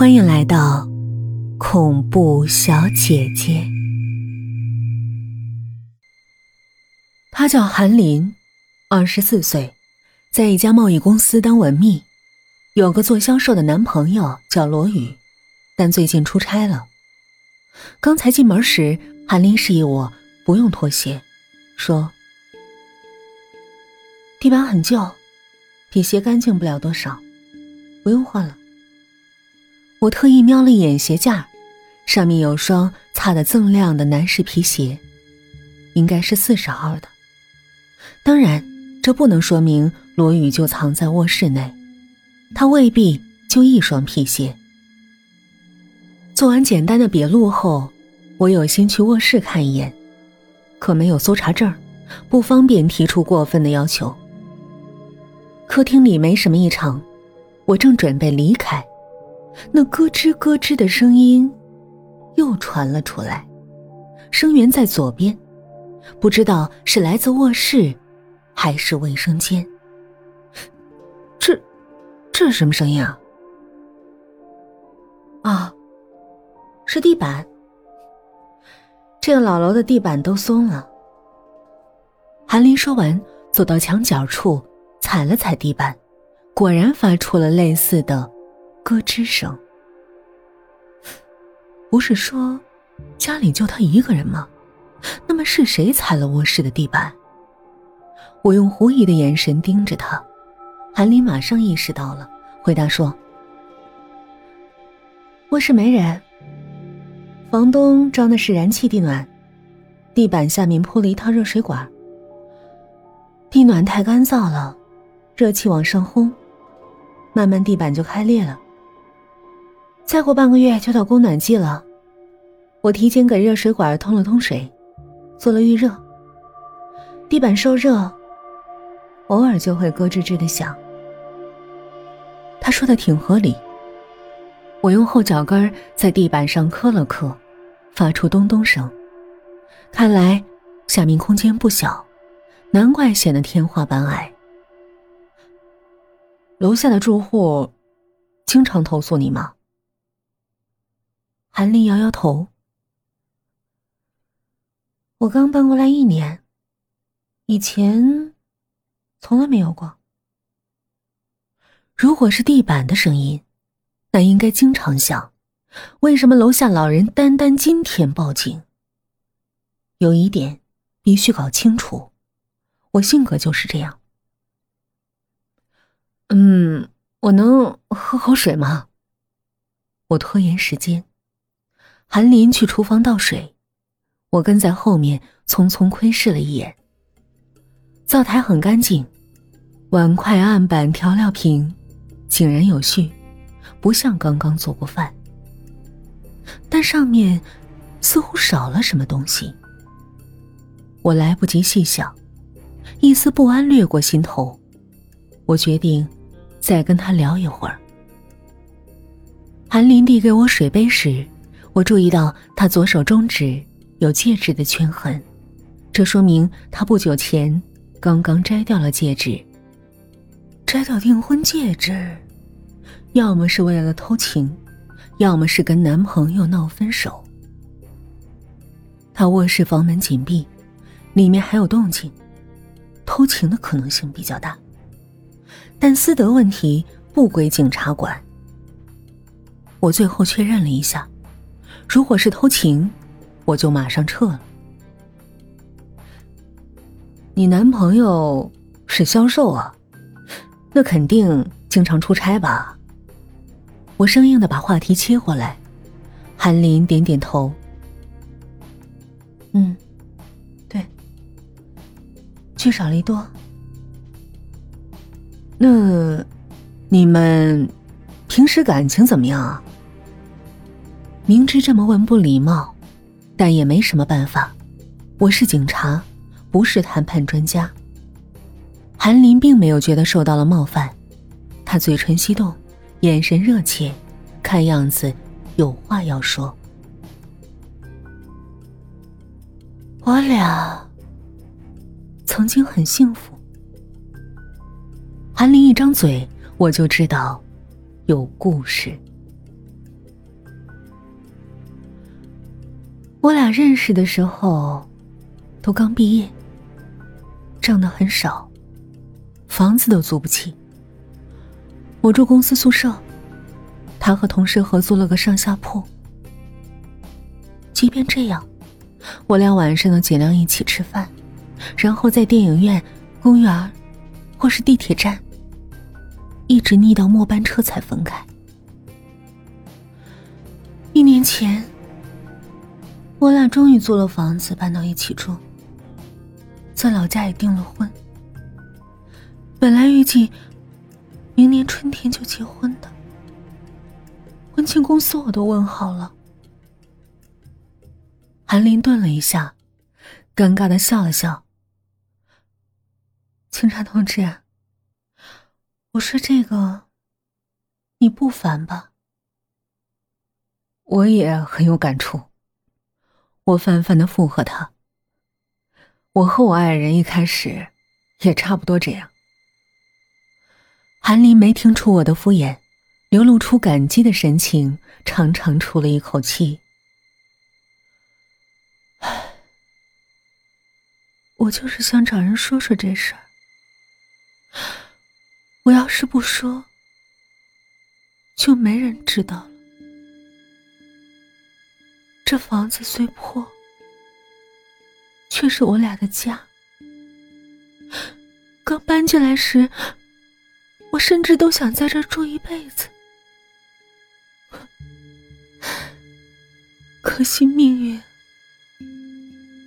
欢迎来到恐怖小姐姐。她叫韩林，二十四岁，在一家贸易公司当文秘，有个做销售的男朋友叫罗宇，但最近出差了。刚才进门时，韩林示意我不用脱鞋，说：“地板很旧，比鞋干净不了多少，不用换了。”我特意瞄了一眼鞋架，上面有双擦得锃亮的男士皮鞋，应该是四十号的。当然，这不能说明罗宇就藏在卧室内，他未必就一双皮鞋。做完简单的笔录后，我有心去卧室看一眼，可没有搜查证，不方便提出过分的要求。客厅里没什么异常，我正准备离开。那咯吱咯吱的声音又传了出来，声源在左边，不知道是来自卧室还是卫生间。这，这是什么声音啊？啊，是地板。这个老楼的地板都松了。韩林说完，走到墙角处，踩了踩地板，果然发出了类似的。咯吱声，不是说家里就他一个人吗？那么是谁踩了卧室的地板？我用狐疑的眼神盯着他，韩林马上意识到了，回答说：“卧室没人，房东装的是燃气地暖，地板下面铺了一套热水管，地暖太干燥了，热气往上轰，慢慢地板就开裂了。”再过半个月就到供暖季了，我提前给热水管通了通水，做了预热。地板受热，偶尔就会咯吱吱的响。他说的挺合理。我用后脚跟在地板上磕了磕，发出咚咚声。看来下面空间不小，难怪显得天花板矮。楼下的住户经常投诉你吗？韩林摇摇头。我刚搬过来一年，以前从来没有过。如果是地板的声音，那应该经常响。为什么楼下老人单单今天报警？有一点必须搞清楚，我性格就是这样。嗯，我能喝口水吗？我拖延时间。韩林去厨房倒水，我跟在后面匆匆窥视了一眼。灶台很干净，碗筷、案板、调料瓶井然有序，不像刚刚做过饭。但上面似乎少了什么东西。我来不及细想，一丝不安掠过心头。我决定再跟他聊一会儿。韩林递给我水杯时。我注意到他左手中指有戒指的圈痕，这说明他不久前刚刚摘掉了戒指。摘掉订婚戒指，要么是为了偷情，要么是跟男朋友闹分手。他卧室房门紧闭，里面还有动静，偷情的可能性比较大。但私德问题不归警察管。我最后确认了一下。如果是偷情，我就马上撤了。你男朋友是销售啊，那肯定经常出差吧？我生硬的把话题切过来，韩林点点头。嗯，对，聚少离多。那你们平时感情怎么样啊？明知这么问不礼貌，但也没什么办法。我是警察，不是谈判专家。韩林并没有觉得受到了冒犯，他嘴唇翕动，眼神热切，看样子有话要说。我俩曾经很幸福。韩林一张嘴，我就知道有故事。我俩认识的时候，都刚毕业，挣的很少，房子都租不起。我住公司宿舍，他和同事合租了个上下铺。即便这样，我俩晚上能尽量一起吃饭，然后在电影院、公园，或是地铁站，一直腻到末班车才分开。一年前，我俩终于租了房子，搬到一起住，在老家也订了婚。本来预计明年春天就结婚的，婚庆公司我都问好了。韩林顿了一下，尴尬的笑了笑。警察同志，我说这个，你不烦吧？我也很有感触。我泛泛的附和他。我和我爱人一开始也差不多这样。韩林没听出我的敷衍，流露出感激的神情，长长出了一口气。我就是想找人说说这事儿。我要是不说，就没人知道。这房子虽破，却是我俩的家。刚搬进来时，我甚至都想在这住一辈子。可惜命运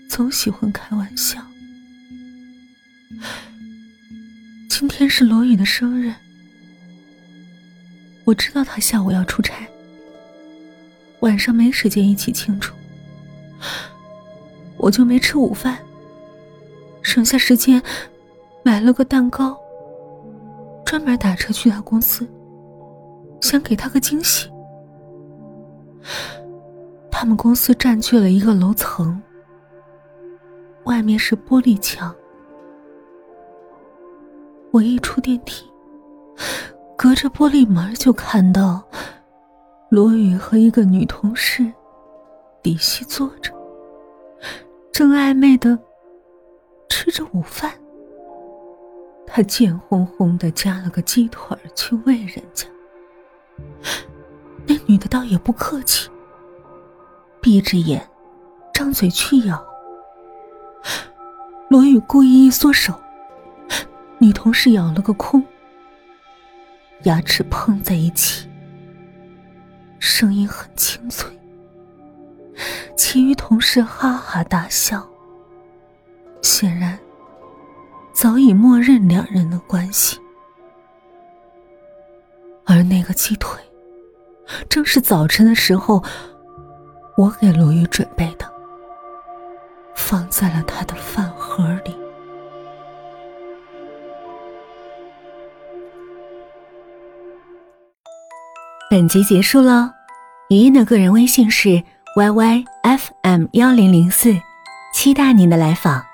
总喜欢开玩笑。今天是罗宇的生日，我知道他下午要出差，晚上没时间一起庆祝，我就没吃午饭，省下时间买了个蛋糕，专门打车去他公司，想给他个惊喜。他们公司占据了一个楼层，外面是玻璃墙。我一出电梯，隔着玻璃门就看到罗宇和一个女同事底细坐着，正暧昧的吃着午饭。他贱哄哄的夹了个鸡腿去喂人家，那女的倒也不客气，闭着眼，张嘴去咬。罗宇故意一缩手。女同事咬了个空，牙齿碰在一起，声音很清脆。其余同事哈哈大笑，显然早已默认两人的关系。而那个鸡腿，正是早晨的时候我给罗宇准备的，放在了他的饭本集结束喽，语音的个人微信是 yyfm 幺零零四，期待您的来访。